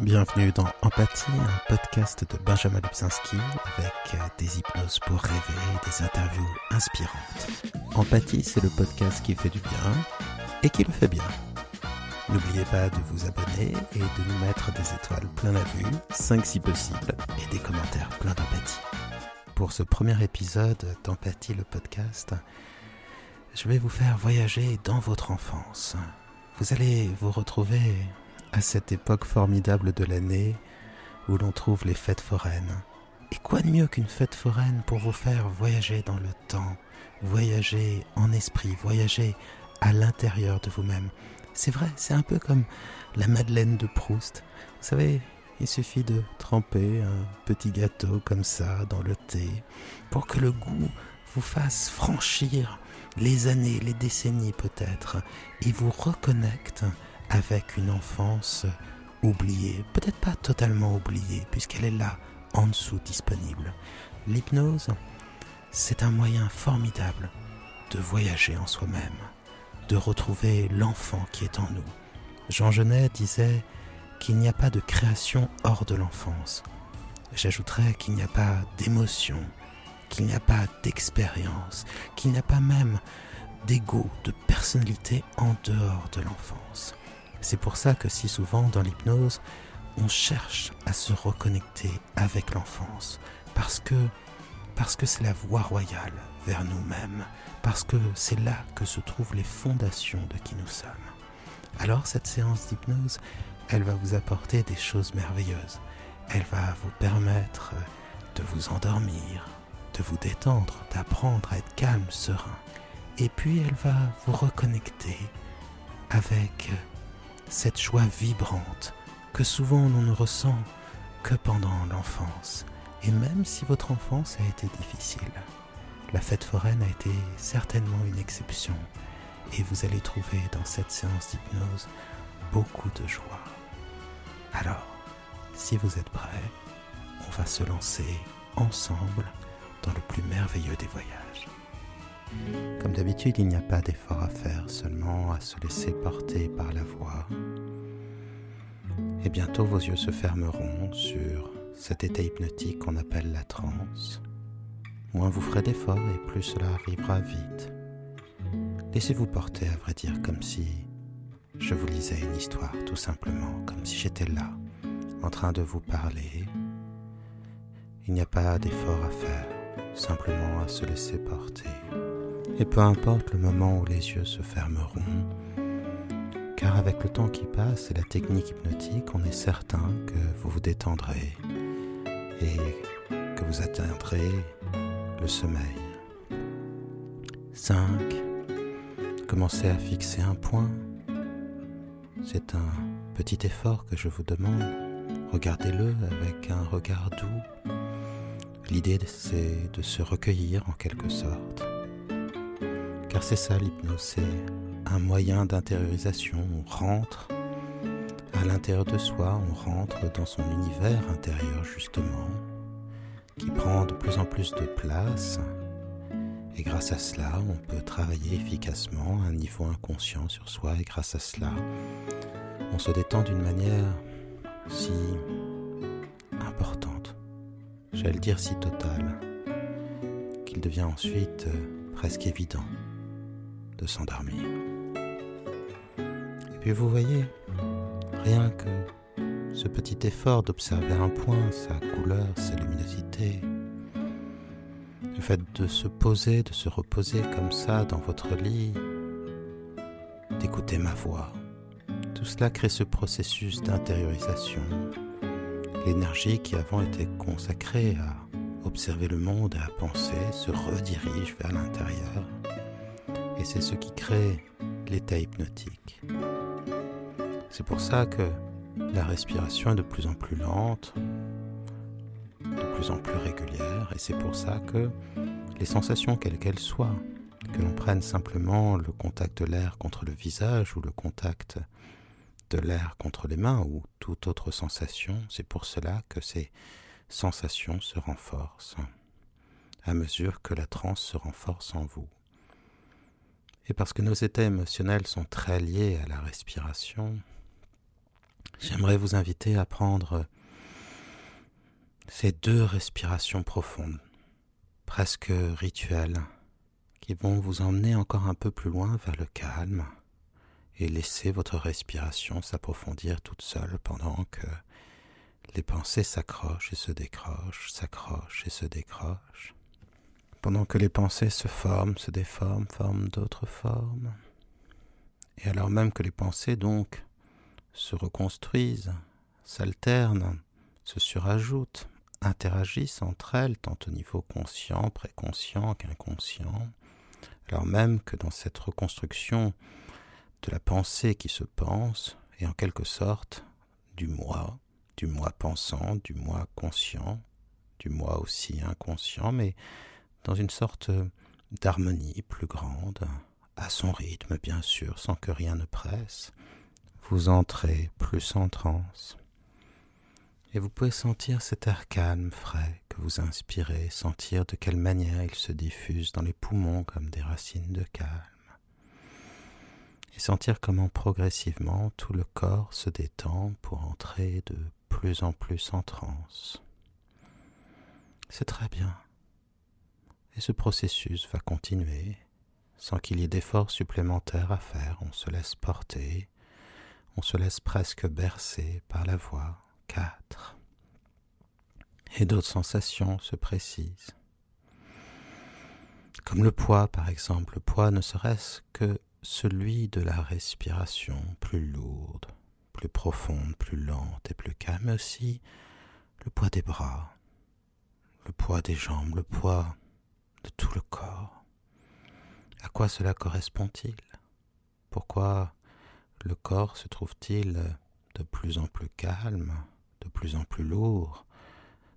Bienvenue dans Empathie, un podcast de Benjamin Lubzinski avec des hypnoses pour rêver et des interviews inspirantes. Empathie, c'est le podcast qui fait du bien et qui le fait bien. N'oubliez pas de vous abonner et de nous mettre des étoiles plein la vue, 5 si possible, et des commentaires pleins d'empathie. Pour ce premier épisode d'Empathie le podcast, je vais vous faire voyager dans votre enfance. Vous allez vous retrouver à cette époque formidable de l'année où l'on trouve les fêtes foraines. Et quoi de mieux qu'une fête foraine pour vous faire voyager dans le temps, voyager en esprit, voyager à l'intérieur de vous-même? C'est vrai, c'est un peu comme la Madeleine de Proust. Vous savez, il suffit de tremper un petit gâteau comme ça dans le thé pour que le goût vous fasse franchir les années, les décennies peut-être, et vous reconnecte avec une enfance oubliée, peut-être pas totalement oubliée, puisqu'elle est là, en dessous, disponible. L'hypnose, c'est un moyen formidable de voyager en soi-même, de retrouver l'enfant qui est en nous. Jean Genet disait qu'il n'y a pas de création hors de l'enfance. J'ajouterais qu'il n'y a pas d'émotion, qu'il n'y a pas d'expérience, qu'il n'y a pas même d'ego, de personnalité en dehors de l'enfance. C'est pour ça que si souvent dans l'hypnose, on cherche à se reconnecter avec l'enfance, parce que parce que c'est la voie royale vers nous-mêmes, parce que c'est là que se trouvent les fondations de qui nous sommes. Alors cette séance d'hypnose, elle va vous apporter des choses merveilleuses. Elle va vous permettre de vous endormir, de vous détendre, d'apprendre à être calme, serein. Et puis elle va vous reconnecter avec cette joie vibrante que souvent l'on ne ressent que pendant l'enfance. Et même si votre enfance a été difficile, la fête foraine a été certainement une exception. Et vous allez trouver dans cette séance d'hypnose beaucoup de joie. Alors, si vous êtes prêts, on va se lancer ensemble dans le plus merveilleux des voyages. Comme d'habitude, il n'y a pas d'effort à faire, seulement à se laisser porter par la voix. Et bientôt vos yeux se fermeront sur cet état hypnotique qu'on appelle la transe. Moins vous ferez d'efforts et plus cela arrivera vite. Laissez-vous porter, à vrai dire, comme si je vous lisais une histoire, tout simplement, comme si j'étais là, en train de vous parler. Il n'y a pas d'effort à faire, simplement à se laisser porter. Et peu importe le moment où les yeux se fermeront, car avec le temps qui passe et la technique hypnotique, on est certain que vous vous détendrez et que vous atteindrez le sommeil. 5. Commencez à fixer un point. C'est un petit effort que je vous demande. Regardez-le avec un regard doux. L'idée, c'est de se recueillir en quelque sorte car c'est ça l'hypnose, c'est un moyen d'intériorisation. On rentre à l'intérieur de soi, on rentre dans son univers intérieur justement, qui prend de plus en plus de place. Et grâce à cela, on peut travailler efficacement à un niveau inconscient sur soi. Et grâce à cela, on se détend d'une manière si importante, j'allais dire si totale, qu'il devient ensuite euh, presque évident de s'endormir. Et puis vous voyez, rien que ce petit effort d'observer un point, sa couleur, sa luminosité, le fait de se poser, de se reposer comme ça dans votre lit, d'écouter ma voix, tout cela crée ce processus d'intériorisation. L'énergie qui avant était consacrée à observer le monde et à penser se redirige vers l'intérieur et c'est ce qui crée l'état hypnotique. C'est pour ça que la respiration est de plus en plus lente, de plus en plus régulière, et c'est pour ça que les sensations, quelles qu'elles soient, que l'on prenne simplement le contact de l'air contre le visage ou le contact de l'air contre les mains ou toute autre sensation, c'est pour cela que ces sensations se renforcent à mesure que la transe se renforce en vous. Et parce que nos états émotionnels sont très liés à la respiration, j'aimerais vous inviter à prendre ces deux respirations profondes, presque rituelles, qui vont vous emmener encore un peu plus loin vers le calme et laisser votre respiration s'approfondir toute seule pendant que les pensées s'accrochent et se décrochent, s'accrochent et se décrochent, pendant que les pensées se forment, se déforment, forment d'autres formes. Et alors même que les pensées donc se reconstruisent, s'alternent, se surajoutent, interagissent entre elles, tant au niveau conscient, préconscient qu'inconscient, alors même que dans cette reconstruction de la pensée qui se pense, et en quelque sorte du moi, du moi pensant, du moi conscient, du moi aussi inconscient, mais dans une sorte d'harmonie plus grande, à son rythme bien sûr, sans que rien ne presse, vous entrez plus en transe. Et vous pouvez sentir cet air calme, frais, que vous inspirez, sentir de quelle manière il se diffuse dans les poumons comme des racines de calme. Et sentir comment progressivement tout le corps se détend pour entrer de plus en plus en transe. C'est très bien. Et ce processus va continuer sans qu'il y ait d'efforts supplémentaires à faire. On se laisse porter, on se laisse presque bercer par la voix. 4. Et d'autres sensations se précisent. Comme le poids, par exemple. Le poids ne serait-ce que celui de la respiration plus lourde, plus profonde, plus lente et plus calme, mais aussi le poids des bras, le poids des jambes, le poids de tout le corps. À quoi cela correspond-il? Pourquoi le corps se trouve-t-il de plus en plus calme, de plus en plus lourd,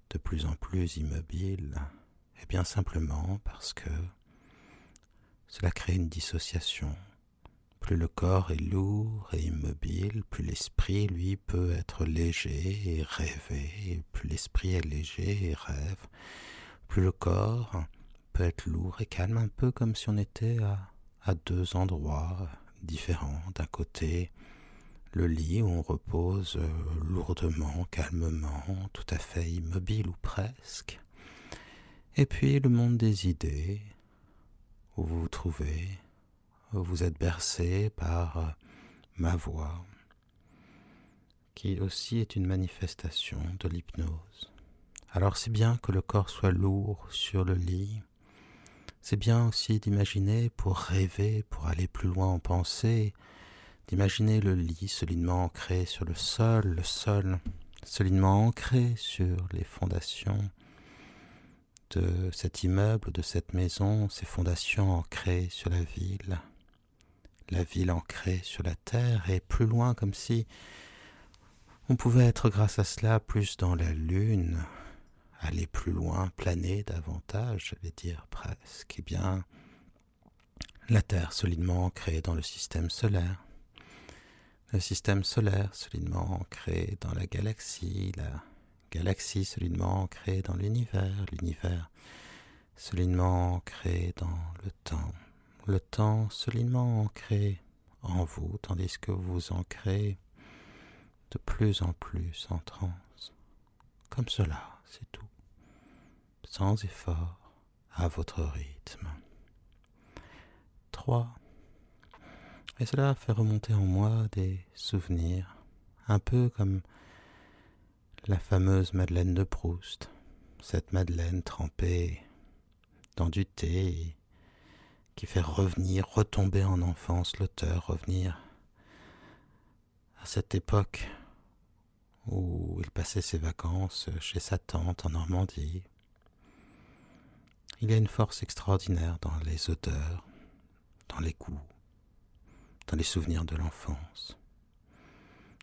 de plus en plus immobile? Eh bien simplement parce que cela crée une dissociation. Plus le corps est lourd et immobile, plus l'esprit, lui, peut être léger et rêver, plus l'esprit est léger et rêve, plus le corps peut être lourd et calme, un peu comme si on était à, deux endroits différents. D'un côté, le lit où on repose euh, lourdement, calmement, tout à fait immobile ou presque. Et puis le monde des idées, où vous vous trouvez, où vous êtes bercé par euh, ma voix, qui aussi est une manifestation de l'hypnose. Alors c'est bien que le corps soit lourd sur le lit, c'est bien aussi d'imaginer pour rêver, pour aller plus loin en pensée, d'imaginer le lit solidement ancré sur le sol, le sol solidement ancré sur les fondations de cet immeuble, de cette maison, ces fondations ancrées sur la ville, la ville ancrée sur la terre, et plus loin comme si on pouvait être grâce à cela plus dans la lune, aller plus loin, planer davantage, j'allais dire presque, eh bien, la Terre solidement ancrée dans le système solaire, le système solaire solidement ancré dans la galaxie, la galaxie solidement ancrée dans l'univers, l'univers solidement ancré dans le temps, le temps solidement ancré en vous, tandis que vous vous ancrez de plus en plus en transe. Comme cela, c'est tout. Sans effort, à votre rythme. 3. Et cela fait remonter en moi des souvenirs, un peu comme la fameuse Madeleine de Proust, cette Madeleine trempée dans du thé qui fait revenir, retomber en enfance l'auteur, revenir à cette époque où il passait ses vacances chez sa tante en Normandie. Il y a une force extraordinaire dans les odeurs, dans les goûts, dans les souvenirs de l'enfance.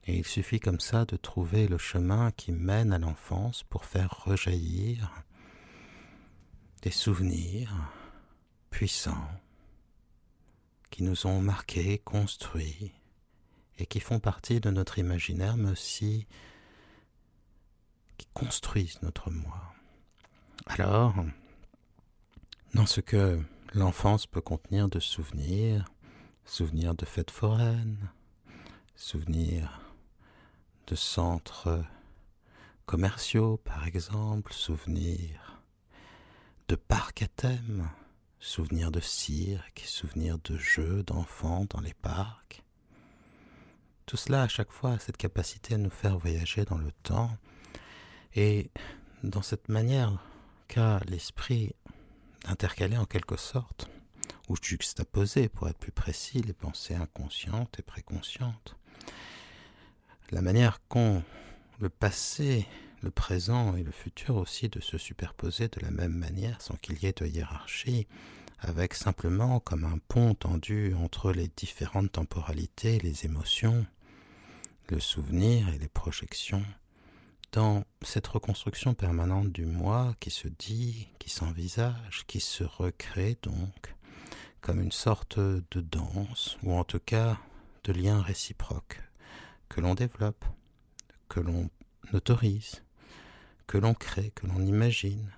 Et il suffit comme ça de trouver le chemin qui mène à l'enfance pour faire rejaillir des souvenirs puissants qui nous ont marqués, construits et qui font partie de notre imaginaire, mais aussi qui construisent notre moi. Alors, dans ce que l'enfance peut contenir de souvenirs, souvenirs de fêtes foraines, souvenirs de centres commerciaux, par exemple, souvenirs de parcs à thème, souvenirs de cirque, souvenirs de jeux d'enfants dans les parcs. Tout cela à chaque fois a cette capacité à nous faire voyager dans le temps et dans cette manière qu'a l'esprit d'intercaler en quelque sorte, ou juxtaposer pour être plus précis, les pensées inconscientes et préconscientes. La manière qu'ont le passé, le présent et le futur aussi de se superposer de la même manière sans qu'il y ait de hiérarchie, avec simplement comme un pont tendu entre les différentes temporalités, les émotions, le souvenir et les projections, dans cette reconstruction permanente du moi qui se dit, qui s'envisage, qui se recrée donc, comme une sorte de danse, ou en tout cas de lien réciproque, que l'on développe, que l'on autorise, que l'on crée, que l'on imagine,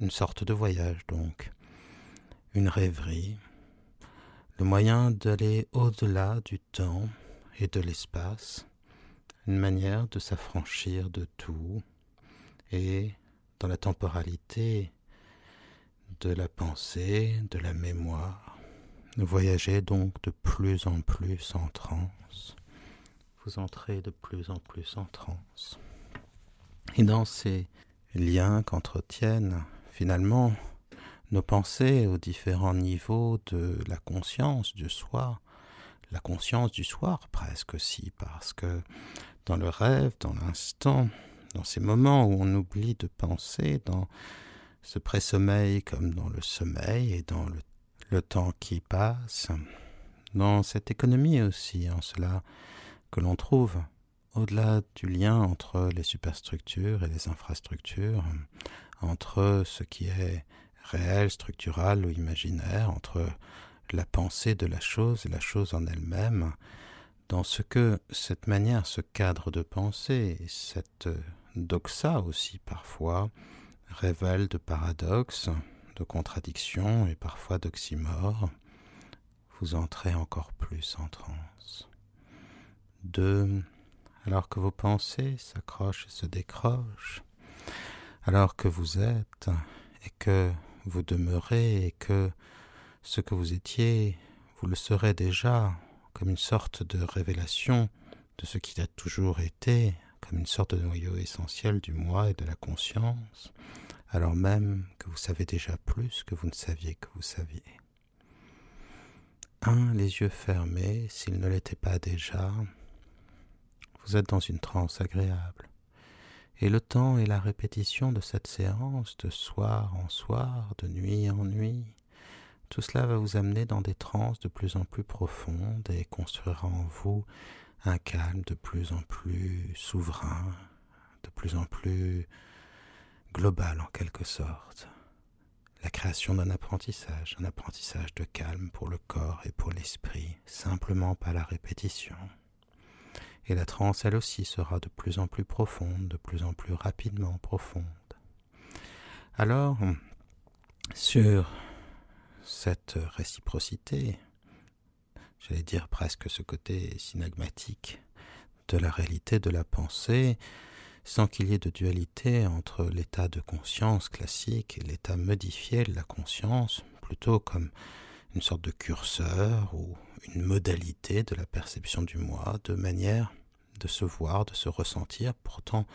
une sorte de voyage donc, une rêverie, le moyen d'aller au-delà du temps et de l'espace, une manière de s'affranchir de tout et dans la temporalité de la pensée, de la mémoire. voyager donc de plus en plus en transe. Vous entrez de plus en plus en transe. Et dans ces liens qu'entretiennent finalement nos pensées aux différents niveaux de la conscience du soi, la conscience du soir presque aussi, parce que dans le rêve, dans l'instant, dans ces moments où on oublie de penser, dans ce pré-sommeil comme dans le sommeil et dans le, temps qui passe, dans cette économie aussi, en cela que l'on trouve au-delà du lien entre les superstructures et les infrastructures, entre ce qui est réel, structural ou imaginaire, entre la pensée de la chose et la chose en elle-même, dans ce que cette manière, ce cadre de pensée, cette doxa aussi parfois, révèle de paradoxes, de contradictions et parfois d'oxymores, vous entrez encore plus en transe. Deux, alors que vos pensées s'accrochent et se décrochent, alors que vous êtes et que vous demeurez et que ce que vous étiez, vous le serez déjà comme une sorte de révélation de ce qui a toujours été, comme une sorte de noyau essentiel du moi et de la conscience, alors même que vous savez déjà plus que vous ne saviez que vous saviez. Un, les yeux fermés, s'ils ne l'étaient pas déjà, vous êtes dans une transe agréable. Et le temps et la répétition de cette séance, de soir en soir, de nuit en nuit, tout cela va vous amener dans des transes de plus en plus profondes et construira en vous un calme de plus en plus souverain, de plus en plus global en quelque sorte. La création d'un apprentissage, un apprentissage de calme pour le corps et pour l'esprit, simplement par la répétition. Et la transe, elle aussi, sera de plus en plus profonde, de plus en plus rapidement profonde. Alors, sur cette réciprocité, j'allais dire presque ce côté synagmatique de la réalité de la pensée, sans qu'il y ait de dualité entre l'état de conscience classique et l'état modifié de la conscience, plutôt comme une sorte de curseur ou une modalité de la perception du moi, de manière de se voir, de se ressentir, pourtant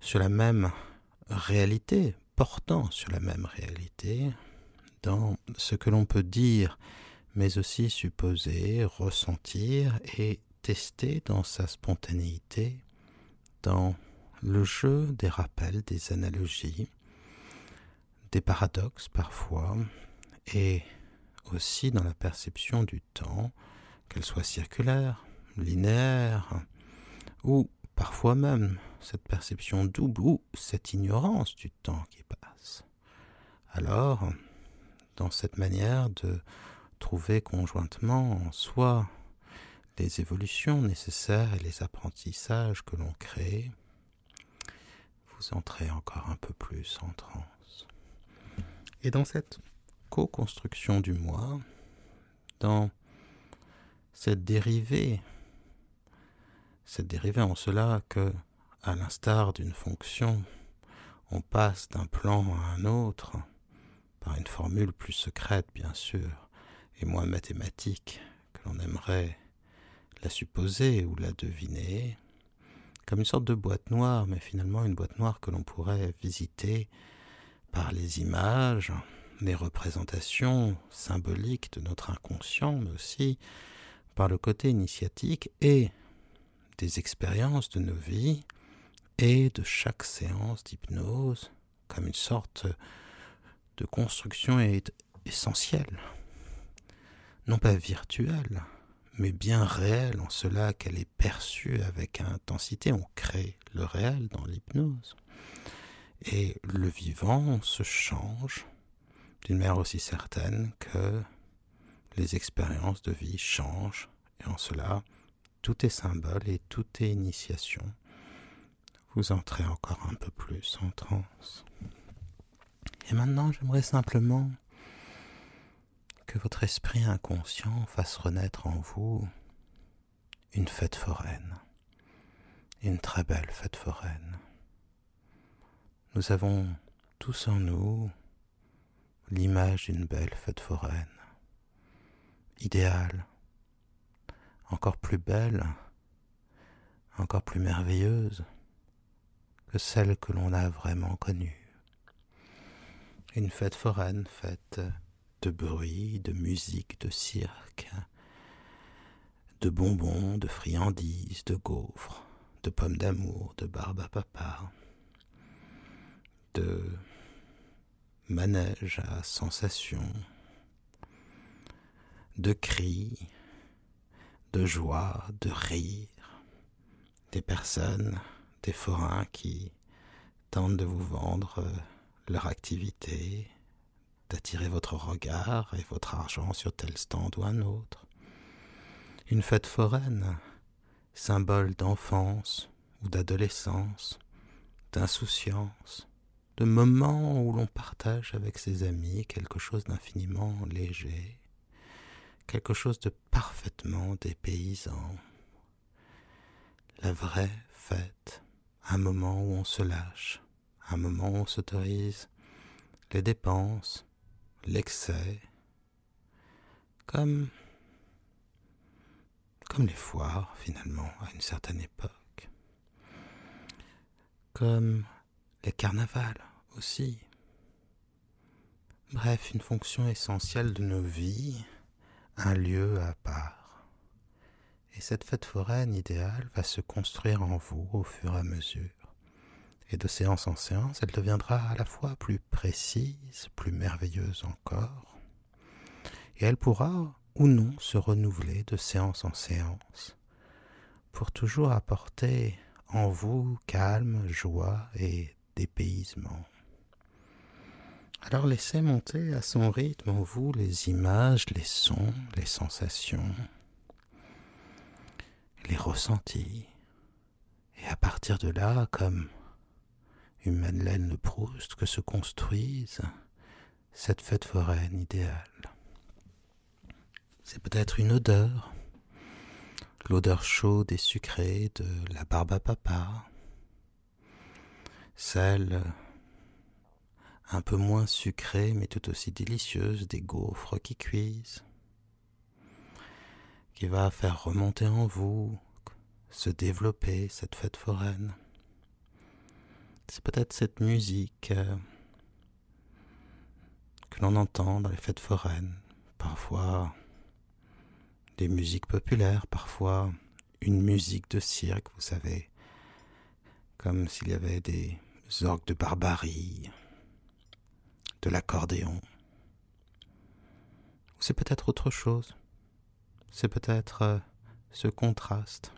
sur la même réalité, portant sur la même réalité, dans ce que l'on peut dire, mais aussi supposer, ressentir et tester dans sa spontanéité, dans le jeu des rappels, des analogies, des paradoxes parfois, et aussi dans la perception du temps, qu'elle soit circulaire, linéaire, ou parfois même cette perception double ou cette ignorance du temps qui passe. Alors, dans cette manière de trouver conjointement en soi les évolutions nécessaires et les apprentissages que l'on crée, vous entrez encore un peu plus en transe. Et dans cette co-construction du moi, dans cette dérivée cette dérivée en cela que, à l'instar d'une fonction, on passe d'un plan à un autre, par une formule plus secrète bien sûr, et moins mathématique que l'on aimerait la supposer ou la deviner, comme une sorte de boîte noire, mais finalement une boîte noire que l'on pourrait visiter par les images, les représentations symboliques de notre inconscient, mais aussi par le côté initiatique et des expériences de nos vies et de chaque séance d'hypnose comme une sorte de construction essentielle, non pas virtuelle, mais bien réelle en cela qu'elle est perçue avec intensité. On crée le réel dans l'hypnose. Et le vivant se change d'une manière aussi certaine que les expériences de vie changent. Et en cela, tout est symbole et tout est initiation. Vous entrez encore un peu plus en transe. Et maintenant, j'aimerais simplement que votre esprit inconscient fasse renaître en vous une fête foraine, une très belle fête foraine. Nous avons tous en nous l'image d'une belle fête foraine, idéale, encore plus belle, encore plus merveilleuse que celle que l'on a vraiment connue. Une fête foraine faite de bruit, de musique, de cirque, de bonbons, de friandises, de gaufres, de pommes d'amour, de barbe à papa, de manège à sensations, de cris, de joie, de rire, des personnes, des forains qui tentent de vous vendre euh, leur activité, d'attirer votre regard et votre argent sur tel stand ou un autre. Une fête foraine, symbole d'enfance ou d'adolescence, d'insouciance, de moments où l'on partage avec ses amis quelque chose d'infiniment léger, quelque chose de parfaitement dépaysant. La vraie fête, un moment où on se lâche, un moment on s'autorise les dépenses, l'excès, comme comme les foires finalement à une certaine époque, comme les carnavals aussi. Bref, une fonction essentielle de nos vies un lieu à part. Et cette fête foraine idéale va se construire en vous au fur et à mesure. Et de séance en séance, elle deviendra à la fois plus précise, plus merveilleuse encore. Et elle pourra ou non se renouveler de séance en séance, pour toujours apporter en vous calme, joie et dépaysement. Alors laissez monter à son rythme en vous les images, les sons, les sensations, les ressentis. Et à partir de là, comme une Madeleine de Proust, que se construise cette fête foraine idéale. C'est peut-être une odeur, l'odeur chaude et sucrée de la barbe à papa, celle un peu moins sucrée mais tout aussi délicieuse des gaufres qui cuisent, qui va faire remonter en vous, se développer cette fête foraine. C'est peut-être cette musique euh, que l'on entend dans les fêtes foraines, parfois des musiques populaires, parfois une musique de cirque, vous savez, comme s'il y avait des orgues de barbarie, de l'accordéon. C'est peut-être autre chose. C'est peut-être euh, ce contraste.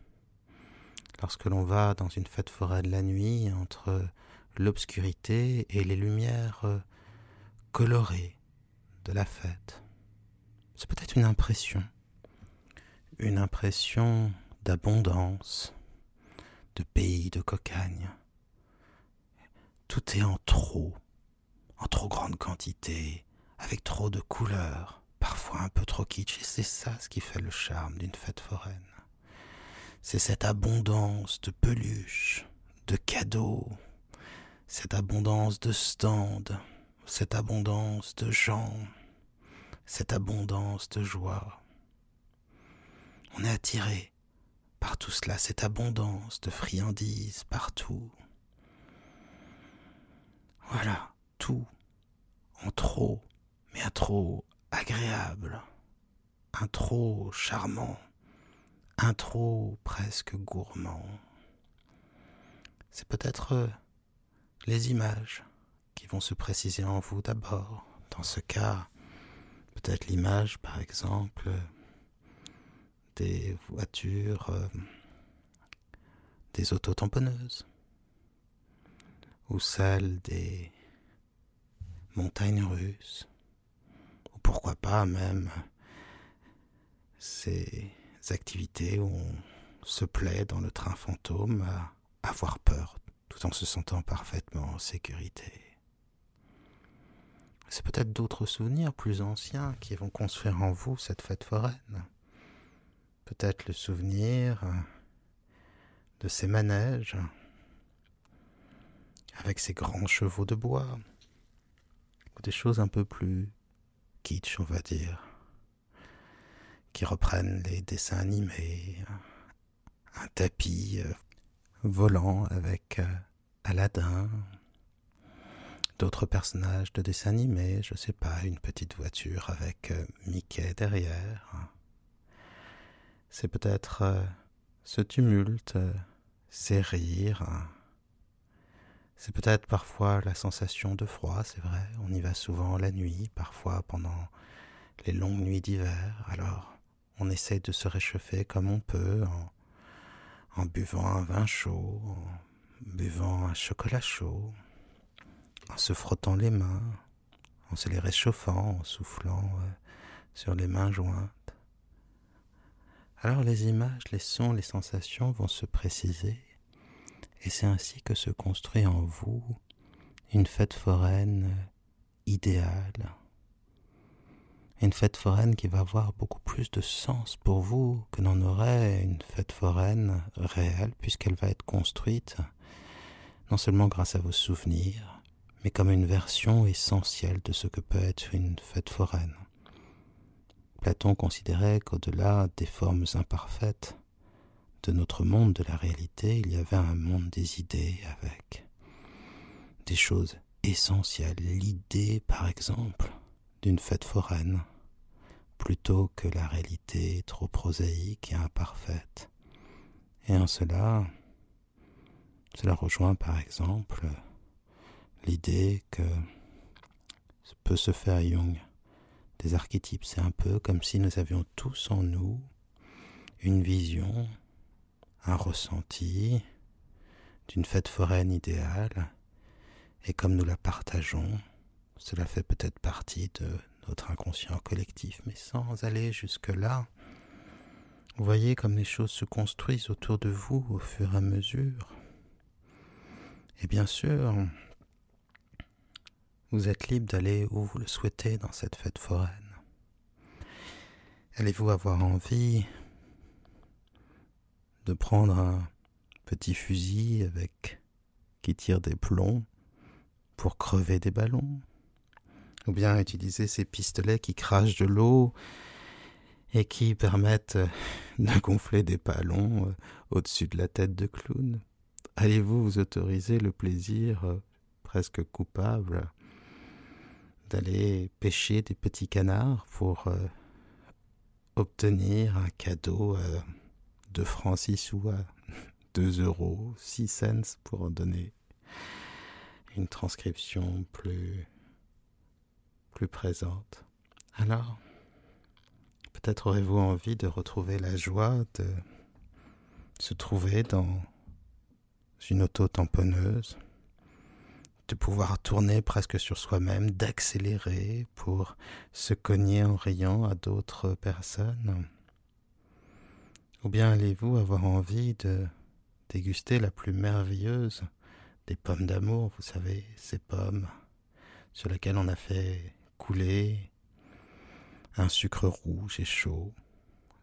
Lorsque l'on va dans une fête foraine la nuit entre l'obscurité et les lumières euh, colorées de la fête. C'est peut-être une impression. Une impression d'abondance, de pays de cocagne. Tout est en trop en trop grande quantité, avec trop de couleurs, parfois un peu trop kitsch, et c'est ça ce qui fait le charme d'une fête foraine. C'est cette abondance de peluches, de cadeaux, cette abondance de stands, cette abondance de gens, cette abondance de joie. On est attiré par tout cela, cette abondance de friandises partout. Voilà, tout en trop, mais un trop agréable, un trop charmant, un trop presque gourmand. C'est peut-être euh, les images qui vont se préciser en vous d'abord. Dans ce cas, peut-être l'image, par exemple, des voitures, euh, des autotamponneuses, ou celle des montagnes russes, ou pourquoi pas même ces activités où on se plaît dans le train fantôme à avoir peur tout en se sentant parfaitement en sécurité. C'est peut-être d'autres souvenirs plus anciens qui vont construire en vous cette fête foraine. Peut-être le souvenir de ces manèges avec ces grands chevaux de bois, ou des choses un peu plus kitsch, on va dire, qui reprennent les dessins animés, un tapis euh, volant avec euh, Aladdin, d'autres personnages de dessins animés, je sais pas, une petite voiture avec euh, Mickey derrière. C'est peut-être euh, ce tumulte, ces rires. C'est peut-être parfois la sensation de froid, c'est vrai. On y va souvent la nuit, parfois pendant les longues nuits d'hiver. Alors, on essaie de se réchauffer comme on peut en buvant un vin chaud, en buvant un chocolat chaud, en se frottant les mains, en se les réchauffant, en soufflant euh, sur les mains jointes. Alors les images, les sons, les sensations vont se préciser, et c'est ainsi que se construit en vous une fête foraine idéale, une fête foraine qui va avoir beaucoup plus de sens pour vous que n'en aurait une fête foraine réelle, puisqu'elle va être construite non seulement grâce à vos souvenirs, mais comme une version essentielle de ce que peut être une fête foraine. Platon considérait qu'au-delà des formes imparfaites de notre monde de la réalité, il y avait un monde des idées avec des choses essentielles. L'idée, par exemple, d'une fête foraine, plutôt que la réalité trop prosaïque et imparfaite. Et en cela, cela rejoint par exemple l'idée que peut se faire Jung des archétypes. C'est un peu comme si nous avions tous en nous une vision, un ressenti d'une fête foraine idéale, et comme nous la partageons, cela fait peut-être partie de notre inconscient collectif, mais sans aller jusque-là. Voyez comme les choses se construisent autour de vous au fur et à mesure. Et bien sûr, vous êtes libre d'aller où vous le souhaitez dans cette fête foraine. Allez-vous avoir envie de prendre un petit fusil avec qui tire des plombs pour crever des ballons? Ou bien utiliser ces pistolets qui crachent de l'eau et qui permettent euh, de gonfler des ballons euh, au-dessus de la tête de clown. Allez-vous vous autoriser le plaisir euh, presque coupable d'aller pêcher des petits canards pour obtenir un cadeau de francs 6 ou à 2 euros, 6 cents pour donner une transcription plus plus présente. Alors, peut-être aurez-vous envie de retrouver la joie de se trouver dans une auto-tamponneuse, de pouvoir tourner presque sur soi-même, d'accélérer pour se cogner en riant à d'autres personnes Ou bien allez-vous avoir envie de déguster la plus merveilleuse des pommes d'amour, vous savez, ces pommes sur lesquelles on a fait couler, un sucre rouge et chaud,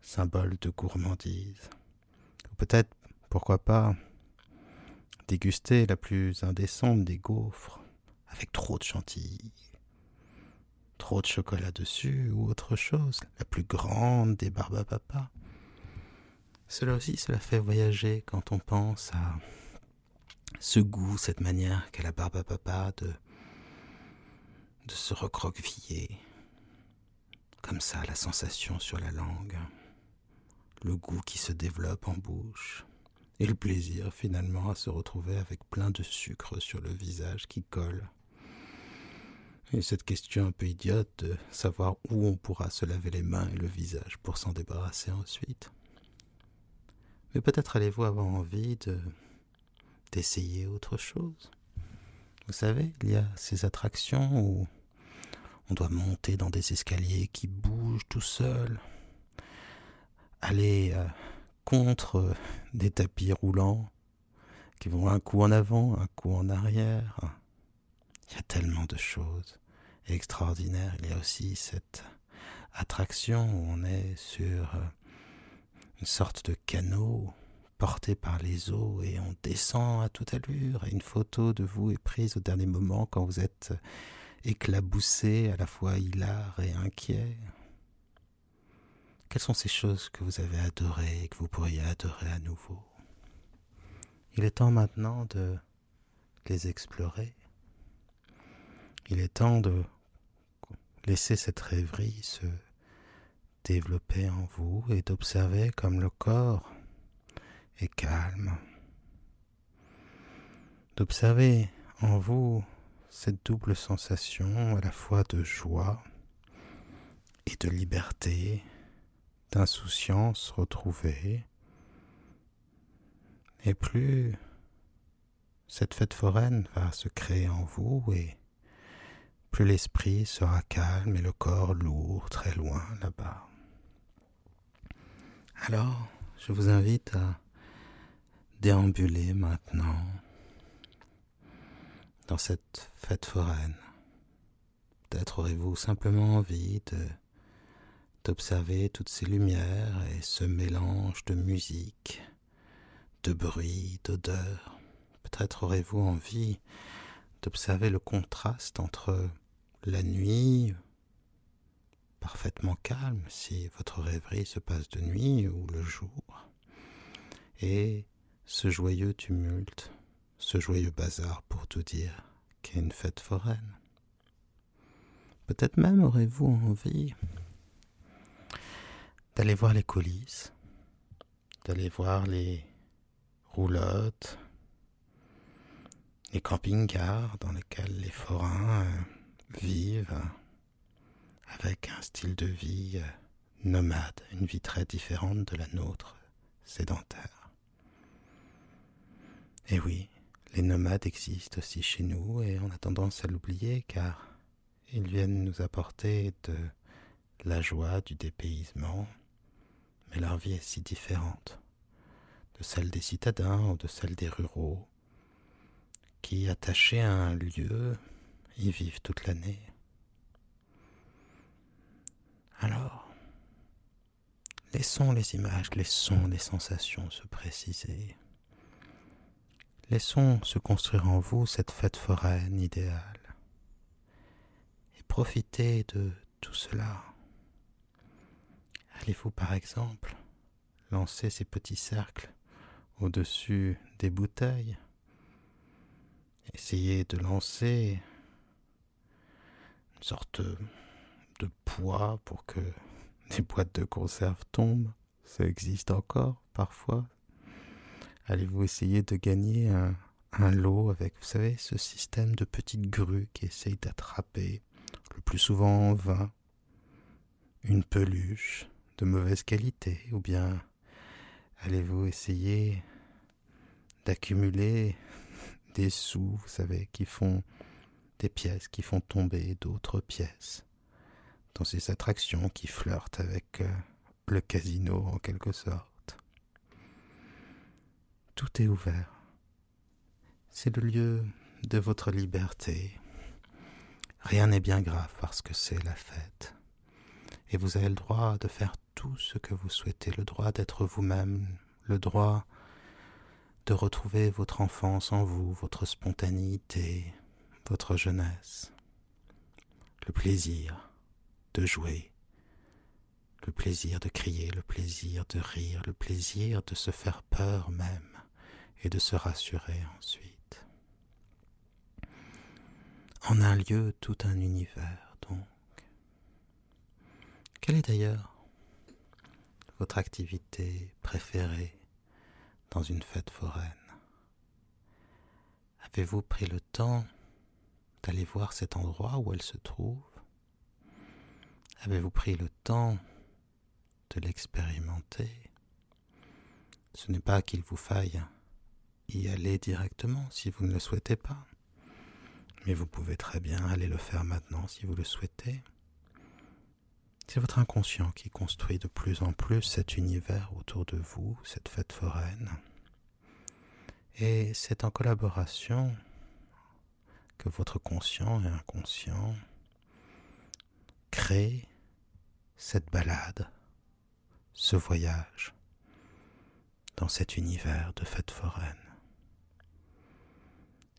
symbole de gourmandise. Ou peut-être, pourquoi pas, déguster la plus indécente des gaufres avec trop de chantilly, trop de chocolat dessus ou autre chose, la plus grande des papa. Cela aussi, cela fait voyager quand on pense à ce goût, cette manière qu'a la papa de, de se recroqueviller, comme ça, la sensation sur la langue, le goût qui se développe en bouche, et le plaisir finalement à se retrouver avec plein de sucre sur le visage qui colle. Et cette question un peu idiote de savoir où on pourra se laver les mains et le visage pour s'en débarrasser ensuite. Mais peut-être allez-vous avoir envie de d'essayer autre chose? Vous savez, il y a ces attractions où on doit monter dans des escaliers qui bougent tout seuls, aller euh, contre des tapis roulants qui vont un coup en avant, un coup en arrière. Il y a tellement de choses extraordinaires. Il y a aussi cette attraction où on est sur euh, une sorte de canot porté par les eaux et on descend à toute allure et une photo de vous est prise au dernier moment quand vous êtes éclaboussé, à la fois hilar et inquiet. Quelles sont ces choses que vous avez adorées et que vous pourriez adorer à nouveau? Il est temps maintenant de les explorer. Il est temps de laisser cette rêverie se développer en vous et d'observer comme le corps est calme. D'observer en vous cette double sensation à la fois de joie et de liberté d'insouciance retrouvée. Et plus cette fête foraine va se créer en vous et plus l'esprit sera calme et le corps lourd très loin là-bas. Alors, je vous invite à déambuler maintenant dans cette fête foraine. Peut-être aurez-vous simplement envie de d'observer toutes ces lumières et ce mélange de musique, de bruit, d'odeur. Peut-être aurez-vous envie d'observer le contraste entre la nuit, parfaitement calme si votre rêverie se passe de nuit ou le jour, et ce joyeux tumulte, ce joyeux bazar pour tout dire, qu'est une fête foraine. Peut-être même aurez-vous envie d'aller voir les coulisses, d'aller voir les roulottes, les camping-cars dans lesquels les forains euh, vivent avec un style de vie euh, nomade, une vie très différente de la nôtre, sédentaire. Et oui, les nomades existent aussi chez nous et on a tendance à l'oublier car ils viennent nous apporter de la joie du dépaysement, mais leur vie est si différente de celle des citadins ou de celle des ruraux, qui, attachés à un lieu, y vivent toute l'année. Alors, laissons les images, laissons les sensations se préciser. Laissons se construire en vous cette fête foraine idéale. Et profitez de tout cela Allez-vous par exemple lancer ces petits cercles au-dessus des bouteilles? Essayez de lancer une sorte de poids pour que des boîtes de conserve tombent. Ça existe encore parfois. Allez-vous essayer de gagner un, lot avec, vous savez, ce système de petites grues qui essayent d'attraper, le plus souvent en vain, une peluche de mauvaise qualité ou bien allez-vous essayer d'accumuler des sous, vous savez, qui font des pièces, qui font tomber d'autres pièces dans ces attractions qui flirtent avec euh, le casino en quelque sorte? Tout est ouvert. C'est le lieu de votre liberté. Rien n'est bien grave parce que c'est la fête. Et vous avez le droit de faire tout ce que vous souhaitez, le droit d'être vous-même, le droit de retrouver votre enfance en vous, votre spontanéité, votre jeunesse, le plaisir de jouer, le plaisir de crier, le plaisir de rire, le plaisir de se faire peur même et de se rassurer ensuite. En un lieu, tout un univers donc. Quelle est d'ailleurs votre activité préférée dans une fête foraine? Avez-vous pris le temps d'aller voir cet endroit où elle se trouve? Avez-vous pris le temps de l'expérimenter? Ce n'est pas qu'il vous faille y aller directement si vous ne le souhaitez pas, mais vous pouvez très bien aller le faire maintenant si vous le souhaitez. C'est votre inconscient qui construit de plus en plus cet univers autour de vous, cette fête foraine. Et c'est en collaboration que votre conscient et inconscient créent cette balade, ce voyage dans cet univers de fête foraine.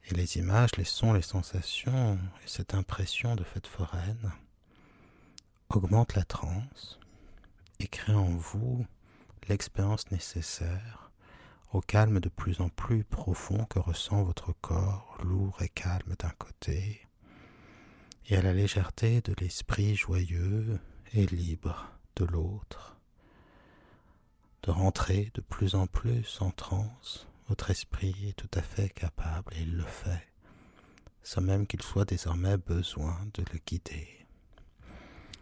Et les images, les sons, les sensations et cette impression de fête foraine augmente la transe et crée en vous l'expérience nécessaire au calme de plus en plus profond que ressent votre corps lourd et calme d'un côté, et à la légèreté de l'esprit joyeux et libre de l'autre, de rentrer de plus en plus en transe. Votre esprit est tout à fait capable, et il le fait, sans même qu'il soit désormais besoin de le guider.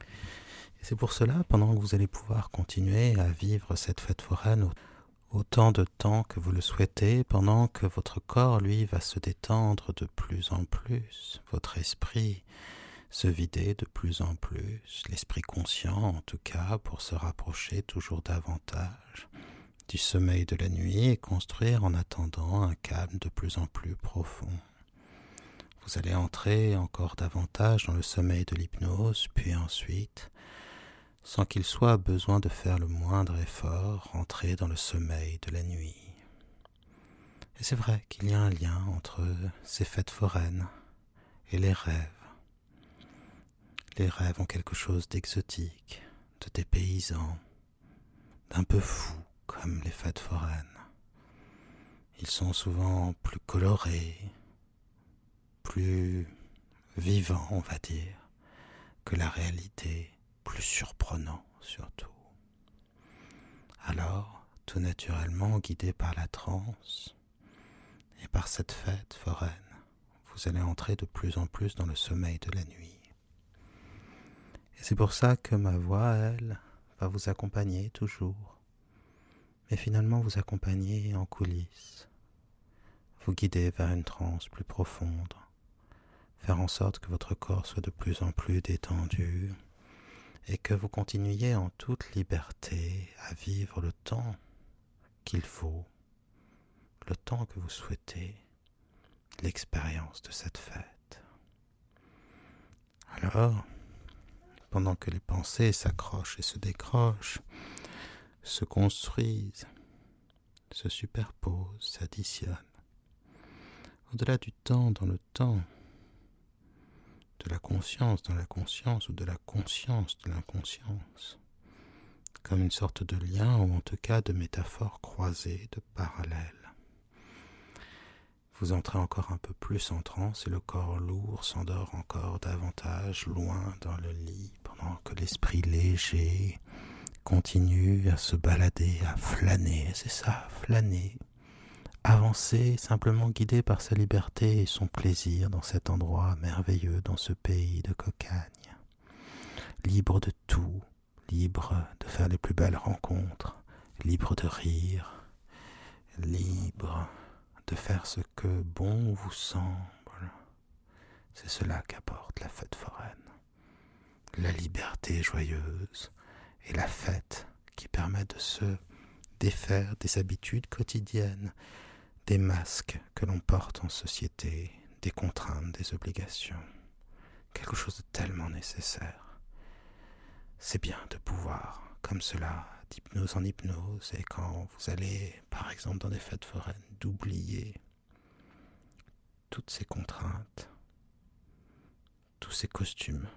Et c'est pour cela, pendant que vous allez pouvoir continuer à vivre cette fête foraine autant de temps que vous le souhaitez, pendant que votre corps, lui, va se détendre de plus en plus, votre esprit se vider de plus en plus, l'esprit conscient en tout cas, pour se rapprocher toujours davantage du sommeil de la nuit et construire en attendant un calme de plus en plus profond. Vous allez entrer encore davantage dans le sommeil de l'hypnose, puis ensuite sans qu'il soit besoin de faire le moindre effort, rentrer dans le sommeil de la nuit. Et c'est vrai qu'il y a un lien entre ces fêtes foraines et les rêves. Les rêves ont quelque chose d'exotique, de dépaysant, d'un peu fou comme les fêtes foraines. Ils sont souvent plus colorés, plus vivants, on va dire, que la réalité plus surprenant surtout. Alors, tout naturellement, guidé par la transe et par cette fête foraine, vous allez entrer de plus en plus dans le sommeil de la nuit. Et c'est pour ça que ma voix, elle, va vous accompagner toujours, mais finalement vous accompagner en coulisses, vous guider vers une transe plus profonde, faire en sorte que votre corps soit de plus en plus détendu, et que vous continuiez en toute liberté à vivre le temps qu'il faut, le temps que vous souhaitez, l'expérience de cette fête. Alors, pendant que les pensées s'accrochent et se décrochent, se construisent, se superposent, s'additionnent, au-delà du temps dans le temps, de la conscience dans la conscience ou de la conscience de l'inconscience, comme une sorte de lien ou en tout cas de métaphore croisée, de parallèle. Vous entrez encore un peu plus en transe et le corps lourd s'endort encore davantage loin dans le lit pendant que l'esprit léger continue à se balader, à flâner, c'est ça, flâner, avancer simplement guidé par sa liberté et son plaisir dans cet endroit merveilleux, dans ce pays de cocagne, libre de tout, libre de faire les plus belles rencontres, libre de rire, libre de faire ce que bon vous semble. C'est cela qu'apporte la fête foraine. La liberté joyeuse et la fête qui permet de se défaire des habitudes quotidiennes des masques que l'on porte en société, des contraintes, des obligations, quelque chose de tellement nécessaire. C'est bien de pouvoir, comme cela, d'hypnose en hypnose et quand vous allez, par exemple, dans des fêtes foraines, d'oublier toutes ces contraintes, tous ces costumes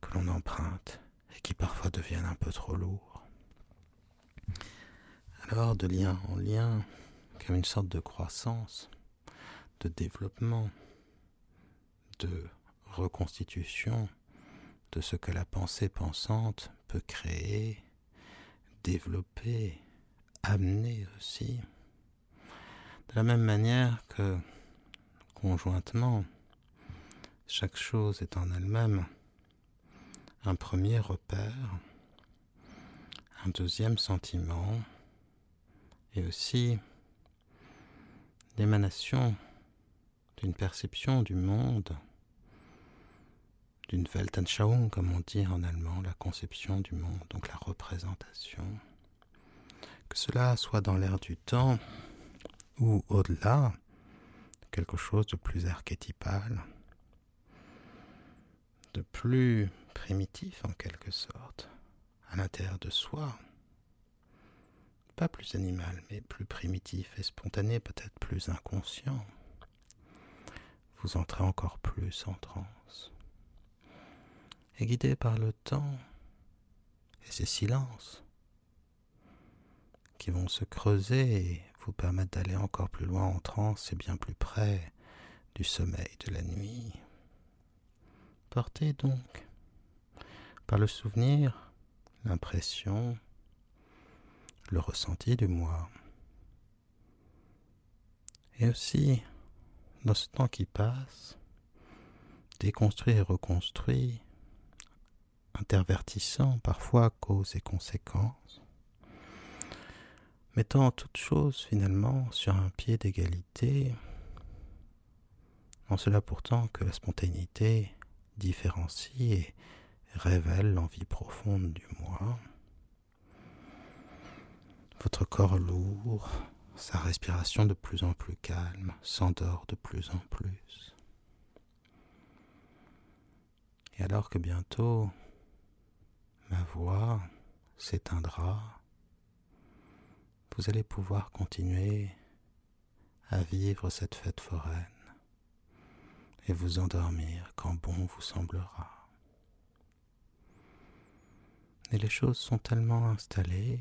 que l'on emprunte et qui parfois deviennent un peu trop lourds. Alors, de lien en lien, comme une sorte de croissance, de développement, de reconstitution de ce que la pensée pensante peut créer, développer, amener aussi. De la même manière que conjointement, chaque chose est en elle-même un premier repère, un deuxième sentiment et aussi l'émanation d'une perception du monde, d'une Weltanschauung, comme on dit en allemand, la conception du monde, donc la représentation. Que cela soit dans l'air du temps ou au-delà, quelque chose de plus archétypal, de plus primitif en quelque sorte, à l'intérieur de soi. Pas plus animal, mais plus primitif et spontané, peut-être plus inconscient. Vous entrez encore plus en transe. Et guidé par le temps et ces silences qui vont se creuser vous permettre d'aller encore plus loin en transe et bien plus près du sommeil de la nuit. Portez donc par le souvenir, l'impression, le ressenti du moi. Et aussi, dans ce temps qui passe, déconstruit et reconstruit, intervertissant parfois causes et conséquences, mettant toute chose finalement sur un pied d'égalité, en cela pourtant que la spontanéité différencie et révèle l'envie profonde du moi. Votre corps lourd, sa respiration de plus en plus calme, s'endort de plus en plus. Et alors que bientôt ma voix s'éteindra, vous allez pouvoir continuer à vivre cette fête foraine et vous endormir quand bon vous semblera. Et les choses sont tellement installées.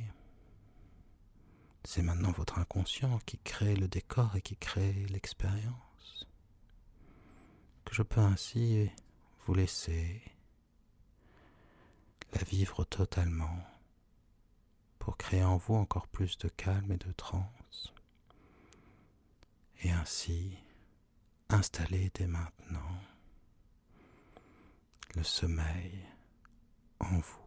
C'est maintenant votre inconscient qui crée le décor et qui crée l'expérience. Que je peux ainsi vous laisser la vivre totalement pour créer en vous encore plus de calme et de transe. Et ainsi installer dès maintenant le sommeil en vous.